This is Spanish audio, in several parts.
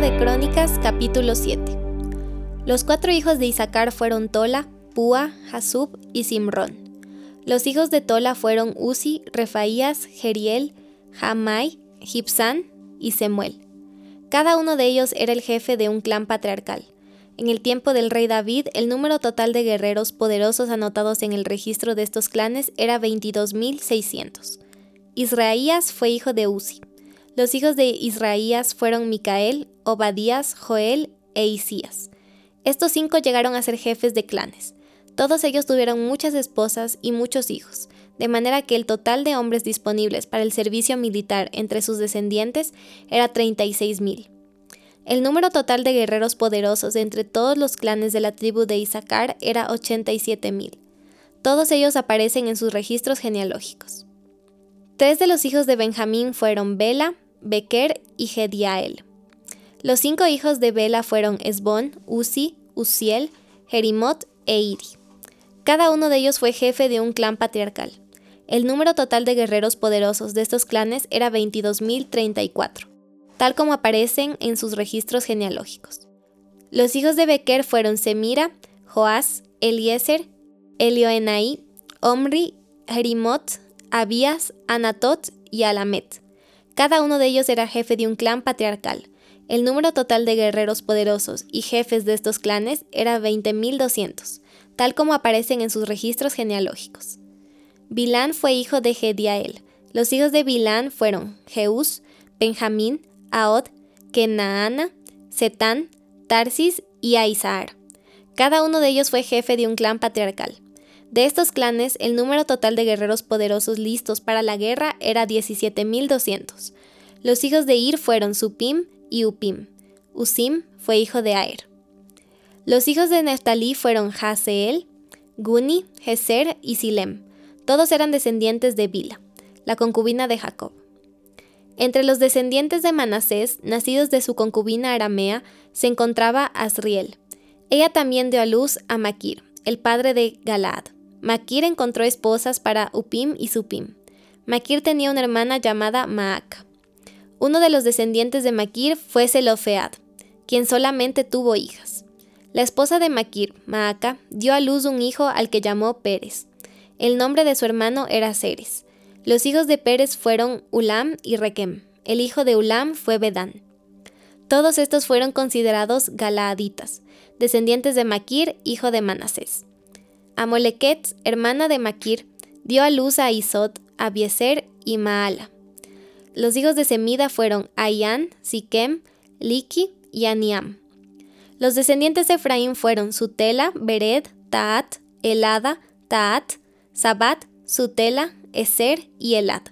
De Crónicas, capítulo 7. Los cuatro hijos de Isaacar fueron Tola, Púa, Hasub y Simrón. Los hijos de Tola fueron Uzi, Refaías, Jeriel, Jamai, Gipsán y Semuel. Cada uno de ellos era el jefe de un clan patriarcal. En el tiempo del rey David, el número total de guerreros poderosos anotados en el registro de estos clanes era 22.600. Israías fue hijo de Uzi. Los hijos de Israías fueron Micael, Obadías, Joel e Isías. Estos cinco llegaron a ser jefes de clanes. Todos ellos tuvieron muchas esposas y muchos hijos, de manera que el total de hombres disponibles para el servicio militar entre sus descendientes era 36.000. El número total de guerreros poderosos entre todos los clanes de la tribu de Isaacar era 87.000. Todos ellos aparecen en sus registros genealógicos. Tres de los hijos de Benjamín fueron Bela, Bequer y Gediael. Los cinco hijos de Bela fueron Esbón, Uzi, Uziel, Jerimot e Iri. Cada uno de ellos fue jefe de un clan patriarcal. El número total de guerreros poderosos de estos clanes era 22.034, tal como aparecen en sus registros genealógicos. Los hijos de Bequer fueron Semira, Joás, Eliezer, Elioenai, Omri, Jerimot, Abías, Anatot y Alamet. Cada uno de ellos era jefe de un clan patriarcal. El número total de guerreros poderosos y jefes de estos clanes era 20.200, tal como aparecen en sus registros genealógicos. Bilán fue hijo de Gediael. Los hijos de Bilán fueron Jeús, Benjamín, Aod, Kenaana, Setán, Tarsis y Aizar. Cada uno de ellos fue jefe de un clan patriarcal. De estos clanes, el número total de guerreros poderosos listos para la guerra era 17.200. Los hijos de Ir fueron Supim y Upim. Usim fue hijo de Aer. Los hijos de Neftalí fueron Haseel, Guni, Geser y Silem. Todos eran descendientes de Bila, la concubina de Jacob. Entre los descendientes de Manasés, nacidos de su concubina aramea, se encontraba Asriel. Ella también dio a luz a Maquir, el padre de Galaad. Maquir encontró esposas para Upim y Supim. Maquir tenía una hermana llamada Maaca. Uno de los descendientes de Maquir fue Selofead, quien solamente tuvo hijas. La esposa de Maquir, Maaca, dio a luz un hijo al que llamó Pérez. El nombre de su hermano era Ceres. Los hijos de Pérez fueron Ulam y Requem. El hijo de Ulam fue Bedán. Todos estos fueron considerados galaaditas, descendientes de Maquir, hijo de Manasés. Amolequet, hermana de Maquir, dio a luz a Isot, Abieser y Maala. Los hijos de Semida fueron Ayán, Siquem, Liki y Aniam. Los descendientes de Efraín fueron Sutela, Bered, Taat, Elada, Taat, Sabat, Sutela, Eser y Elad.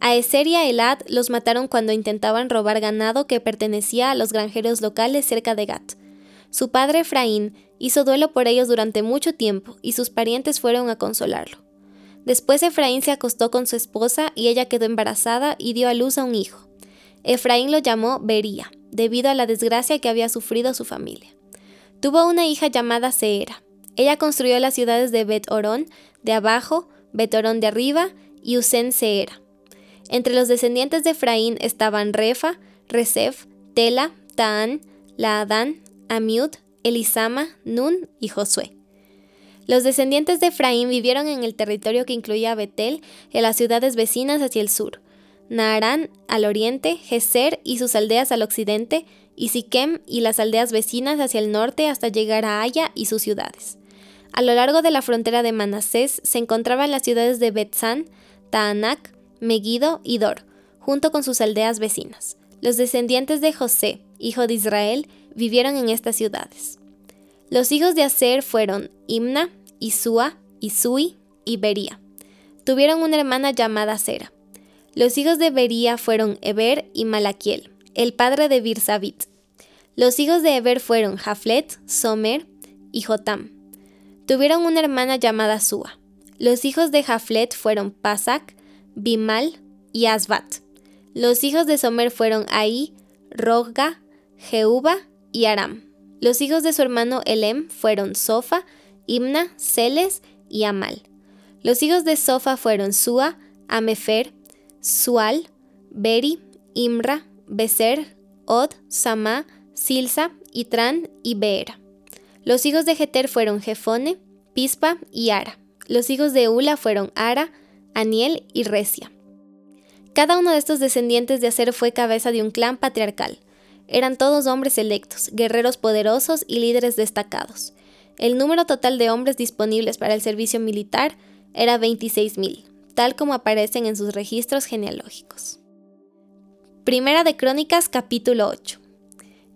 A Eser y a Elad los mataron cuando intentaban robar ganado que pertenecía a los granjeros locales cerca de Gat. Su padre Efraín hizo duelo por ellos durante mucho tiempo y sus parientes fueron a consolarlo. Después Efraín se acostó con su esposa y ella quedó embarazada y dio a luz a un hijo. Efraín lo llamó Bería, debido a la desgracia que había sufrido su familia. Tuvo una hija llamada Seera. Ella construyó las ciudades de Bet Orón de abajo, Bet Orón de arriba y Usen Seera. Entre los descendientes de Efraín estaban Refa, Resef, Tela, Taán, Laadán, Amiud, Elisama, Nun y Josué. Los descendientes de Efraín vivieron en el territorio que incluía Betel y las ciudades vecinas hacia el sur, Naarán al oriente, Geser y sus aldeas al occidente, y Siquem y las aldeas vecinas hacia el norte hasta llegar a Aya y sus ciudades. A lo largo de la frontera de Manasés se encontraban las ciudades de Betzán, Taanac, Megiddo y Dor, junto con sus aldeas vecinas. Los descendientes de José, hijo de Israel, vivieron en estas ciudades. Los hijos de Aser fueron Imna, Isua, Isui y Bería. Tuvieron una hermana llamada Sera. Los hijos de Bería fueron Eber y Malaquiel, el padre de Birsabit. Los hijos de Eber fueron Jaflet, Somer y Jotam. Tuvieron una hermana llamada Sua. Los hijos de Jaflet fueron Pasak, Bimal y Asbat. Los hijos de Somer fueron Ahí, Rogga, Jehuba y Aram. Los hijos de su hermano Elem fueron Sofa, Imna, Celes y Amal. Los hijos de Sofa fueron Sua, Amefer, Sual, Beri, Imra, Beser, Od, Sama, Silsa, Itrán y Beera. Los hijos de Jeter fueron Jefone, Pispa y Ara. Los hijos de Ula fueron Ara, Aniel y Recia. Cada uno de estos descendientes de Aser fue cabeza de un clan patriarcal. Eran todos hombres electos, guerreros poderosos y líderes destacados. El número total de hombres disponibles para el servicio militar era 26.000, tal como aparecen en sus registros genealógicos. Primera de Crónicas capítulo 8.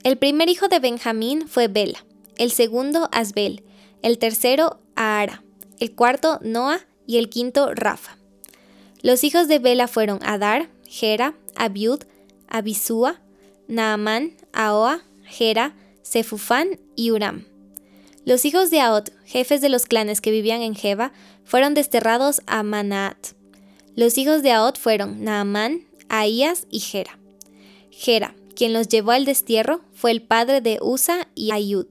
El primer hijo de Benjamín fue Bela, el segundo Asbel, el tercero Ahara, el cuarto Noah y el quinto Rafa. Los hijos de Bela fueron Adar, Gera, Abiud, Abisúa, Naamán, Ahoa, Gera, Sefufán y Uram. Los hijos de Aot, jefes de los clanes que vivían en Jeba, fueron desterrados a Manaat. Los hijos de Aot fueron Naamán, Ahías y Gera. Gera, quien los llevó al destierro, fue el padre de Usa y Ayud.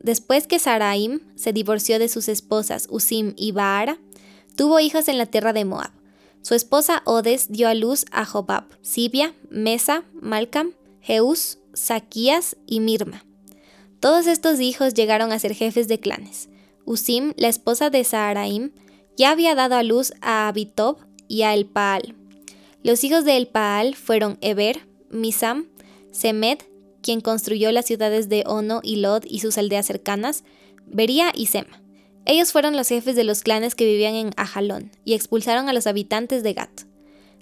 Después que Saraim se divorció de sus esposas Usim y Baara, tuvo hijos en la tierra de Moab. Su esposa Odes dio a luz a Jobab, Sibia, Mesa, Malcam, Jeús, Saquías y Mirma. Todos estos hijos llegaron a ser jefes de clanes. Usim, la esposa de Saharaim, ya había dado a luz a Abitob y a Elpaal. Los hijos de Elpaal fueron Eber, Misam, Semed, quien construyó las ciudades de Ono y Lod y sus aldeas cercanas, Bería y Sema. Ellos fueron los jefes de los clanes que vivían en Ajalón y expulsaron a los habitantes de Gat.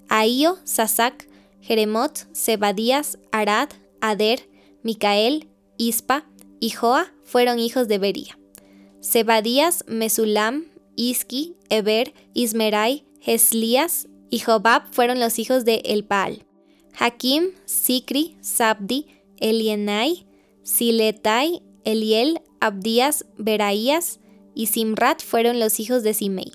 Ahío, Sasac, Jeremot, Zebadías, Arad, Ader, Micael, Ispa y Joa fueron hijos de Bería. Zebadías, Mesulam, Iski, Eber, Ismerai, Heslías y Jobab fueron los hijos de Elpaal. Hakim, Sikri, Sabdi, Elienai, Siletai, Eliel, Abdías, Beraías, y Simrat fueron los hijos de Simei.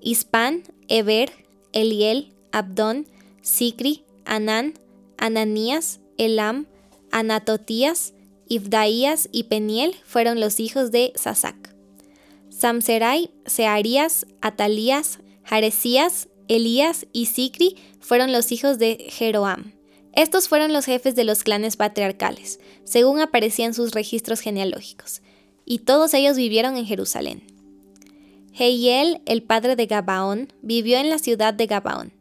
Ispan, Eber, Eliel, Abdón, Sikri, Anán, Ananías, Elam, Anatotías, Ibdaías y Peniel fueron los hijos de Sasac. Samserai, Searías, Atalías, Jaresías, Elías y Sikri fueron los hijos de Jeroam. Estos fueron los jefes de los clanes patriarcales, según aparecían sus registros genealógicos y todos ellos vivieron en Jerusalén. Heiel, el padre de Gabaón, vivió en la ciudad de Gabaón.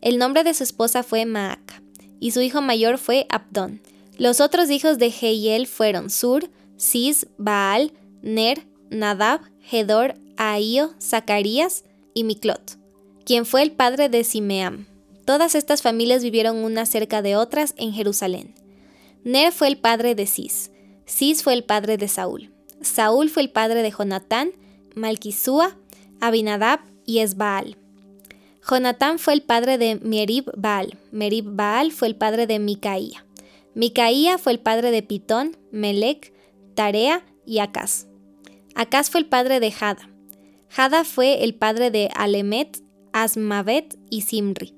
El nombre de su esposa fue Maaca, y su hijo mayor fue Abdón. Los otros hijos de Heiel fueron Sur, Cis, Baal, Ner, Nadab, Hedor, Ahío, Zacarías y Miclot, quien fue el padre de Simeam. Todas estas familias vivieron unas cerca de otras en Jerusalén. Ner fue el padre de Cis, Cis fue el padre de Saúl. Saúl fue el padre de Jonatán, Malquisúa, Abinadab y Esbaal. Jonatán fue el padre de Merib Baal. Merib Baal fue el padre de Micaía. Micaía fue el padre de Pitón, Melec, Tarea y Acaz. Acaz fue el padre de Jada. Jada fue el padre de Alemet, Asmavet y Simri.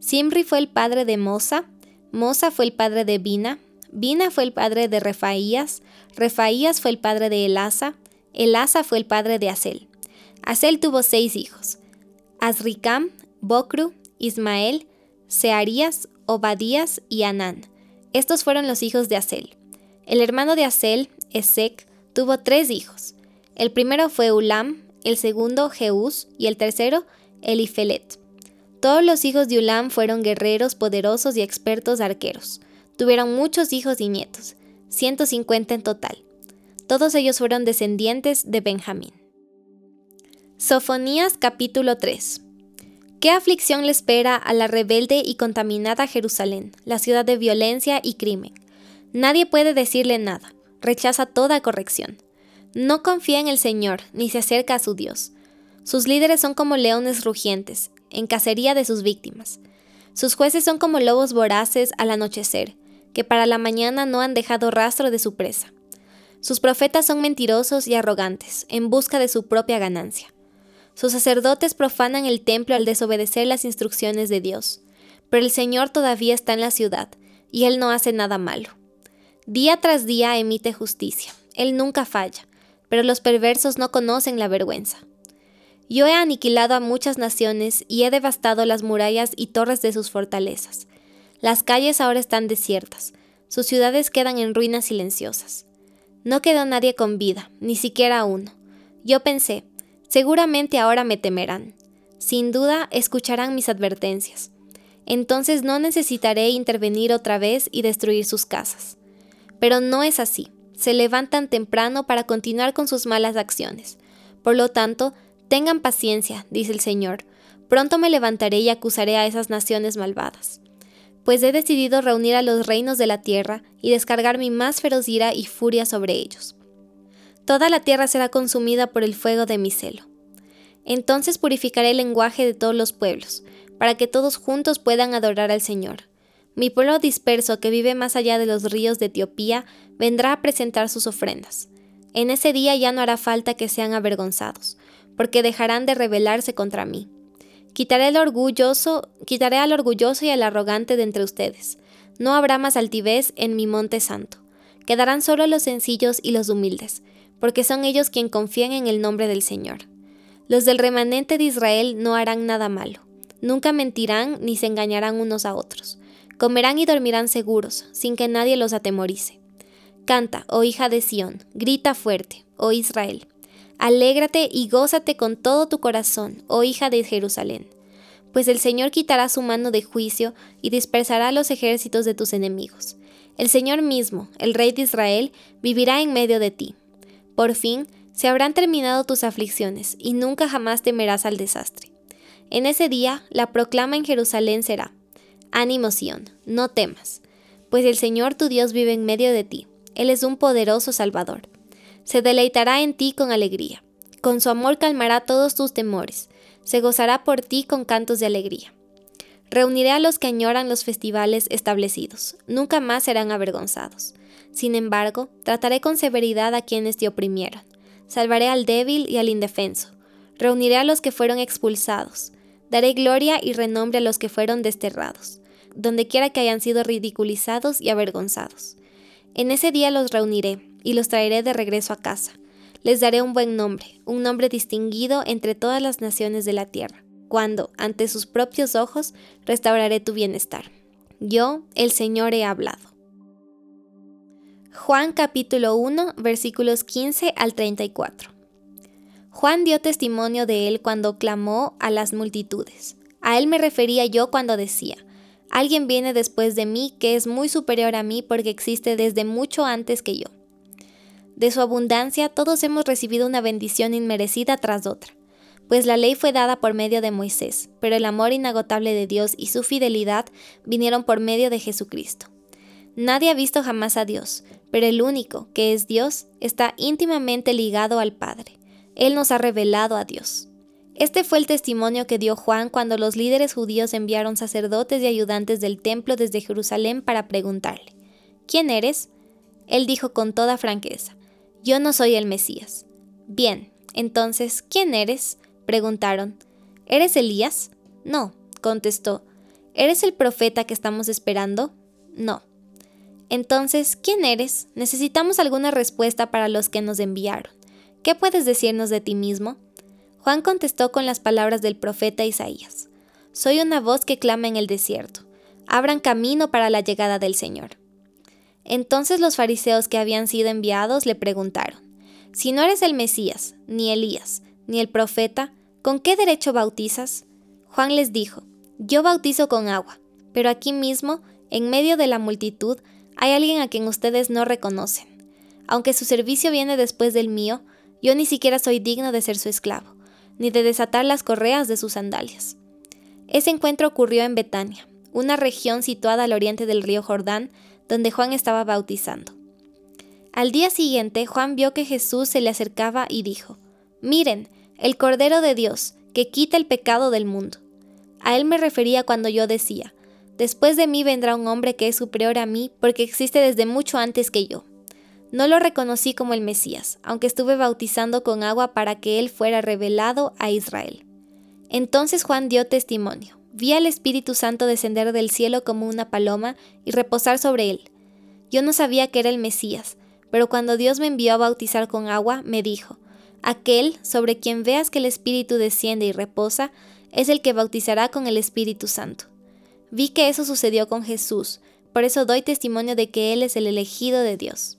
Simri fue el padre de Mosa. Mosa fue el padre de Bina. Bina fue el padre de Refaías, Refaías fue el padre de Elasa, Elasa fue el padre de Asel. Asel tuvo seis hijos, Azricam, Bocru, Ismael, Searías, Obadías y Anán. Estos fueron los hijos de Asel. El hermano de Asel, Esec, tuvo tres hijos. El primero fue Ulam, el segundo Jeús y el tercero Elifelet. Todos los hijos de Ulam fueron guerreros poderosos y expertos arqueros. Tuvieron muchos hijos y nietos, 150 en total. Todos ellos fueron descendientes de Benjamín. Sofonías capítulo 3 ¿Qué aflicción le espera a la rebelde y contaminada Jerusalén, la ciudad de violencia y crimen? Nadie puede decirle nada, rechaza toda corrección. No confía en el Señor, ni se acerca a su Dios. Sus líderes son como leones rugientes, en cacería de sus víctimas. Sus jueces son como lobos voraces al anochecer, que para la mañana no han dejado rastro de su presa. Sus profetas son mentirosos y arrogantes, en busca de su propia ganancia. Sus sacerdotes profanan el templo al desobedecer las instrucciones de Dios, pero el Señor todavía está en la ciudad, y Él no hace nada malo. Día tras día emite justicia, Él nunca falla, pero los perversos no conocen la vergüenza. Yo he aniquilado a muchas naciones y he devastado las murallas y torres de sus fortalezas. Las calles ahora están desiertas, sus ciudades quedan en ruinas silenciosas. No quedó nadie con vida, ni siquiera uno. Yo pensé, seguramente ahora me temerán. Sin duda escucharán mis advertencias. Entonces no necesitaré intervenir otra vez y destruir sus casas. Pero no es así. Se levantan temprano para continuar con sus malas acciones. Por lo tanto, tengan paciencia, dice el Señor. Pronto me levantaré y acusaré a esas naciones malvadas. Pues he decidido reunir a los reinos de la tierra y descargar mi más feroz ira y furia sobre ellos. Toda la tierra será consumida por el fuego de mi celo. Entonces purificaré el lenguaje de todos los pueblos, para que todos juntos puedan adorar al Señor. Mi pueblo disperso que vive más allá de los ríos de Etiopía vendrá a presentar sus ofrendas. En ese día ya no hará falta que sean avergonzados, porque dejarán de rebelarse contra mí. Quitaré el orgulloso, quitaré al orgulloso y al arrogante de entre ustedes. No habrá más altivez en mi monte santo. Quedarán solo los sencillos y los humildes, porque son ellos quien confían en el nombre del Señor. Los del remanente de Israel no harán nada malo. Nunca mentirán ni se engañarán unos a otros. Comerán y dormirán seguros, sin que nadie los atemorice. Canta, oh hija de Sión, grita fuerte, oh Israel. Alégrate y gózate con todo tu corazón, oh hija de Jerusalén. Pues el Señor quitará su mano de juicio y dispersará los ejércitos de tus enemigos. El Señor mismo, el Rey de Israel, vivirá en medio de ti. Por fin, se habrán terminado tus aflicciones, y nunca jamás temerás al desastre. En ese día, la proclama en Jerusalén será, Ánimo Sión, no temas, pues el Señor tu Dios vive en medio de ti, Él es un poderoso Salvador. Se deleitará en ti con alegría, con su amor calmará todos tus temores, se gozará por ti con cantos de alegría. Reuniré a los que añoran los festivales establecidos, nunca más serán avergonzados. Sin embargo, trataré con severidad a quienes te oprimieron Salvaré al débil y al indefenso. Reuniré a los que fueron expulsados. Daré gloria y renombre a los que fueron desterrados, donde quiera que hayan sido ridiculizados y avergonzados. En ese día los reuniré y los traeré de regreso a casa. Les daré un buen nombre, un nombre distinguido entre todas las naciones de la tierra, cuando, ante sus propios ojos, restauraré tu bienestar. Yo, el Señor, he hablado. Juan capítulo 1 versículos 15 al 34. Juan dio testimonio de él cuando clamó a las multitudes. A él me refería yo cuando decía, Alguien viene después de mí que es muy superior a mí porque existe desde mucho antes que yo. De su abundancia todos hemos recibido una bendición inmerecida tras otra, pues la ley fue dada por medio de Moisés, pero el amor inagotable de Dios y su fidelidad vinieron por medio de Jesucristo. Nadie ha visto jamás a Dios, pero el único, que es Dios, está íntimamente ligado al Padre. Él nos ha revelado a Dios. Este fue el testimonio que dio Juan cuando los líderes judíos enviaron sacerdotes y ayudantes del templo desde Jerusalén para preguntarle, ¿quién eres? Él dijo con toda franqueza, yo no soy el Mesías. Bien, entonces, ¿quién eres? preguntaron. ¿Eres Elías? No, contestó. ¿Eres el profeta que estamos esperando? No. Entonces, ¿quién eres? Necesitamos alguna respuesta para los que nos enviaron. ¿Qué puedes decirnos de ti mismo? Juan contestó con las palabras del profeta Isaías. Soy una voz que clama en el desierto. Abran camino para la llegada del Señor. Entonces los fariseos que habían sido enviados le preguntaron, Si no eres el Mesías, ni Elías, ni el profeta, ¿con qué derecho bautizas? Juan les dijo, Yo bautizo con agua, pero aquí mismo, en medio de la multitud, hay alguien a quien ustedes no reconocen. Aunque su servicio viene después del mío, yo ni siquiera soy digno de ser su esclavo, ni de desatar las correas de sus sandalias. Ese encuentro ocurrió en Betania, una región situada al oriente del río Jordán, donde Juan estaba bautizando. Al día siguiente, Juan vio que Jesús se le acercaba y dijo, Miren, el Cordero de Dios, que quita el pecado del mundo. A él me refería cuando yo decía, Después de mí vendrá un hombre que es superior a mí porque existe desde mucho antes que yo. No lo reconocí como el Mesías, aunque estuve bautizando con agua para que él fuera revelado a Israel. Entonces Juan dio testimonio. Vi al Espíritu Santo descender del cielo como una paloma y reposar sobre él. Yo no sabía que era el Mesías, pero cuando Dios me envió a bautizar con agua, me dijo, Aquel sobre quien veas que el Espíritu desciende y reposa, es el que bautizará con el Espíritu Santo. Vi que eso sucedió con Jesús, Por eso doy testimonio de que Él es el elegido de Dios.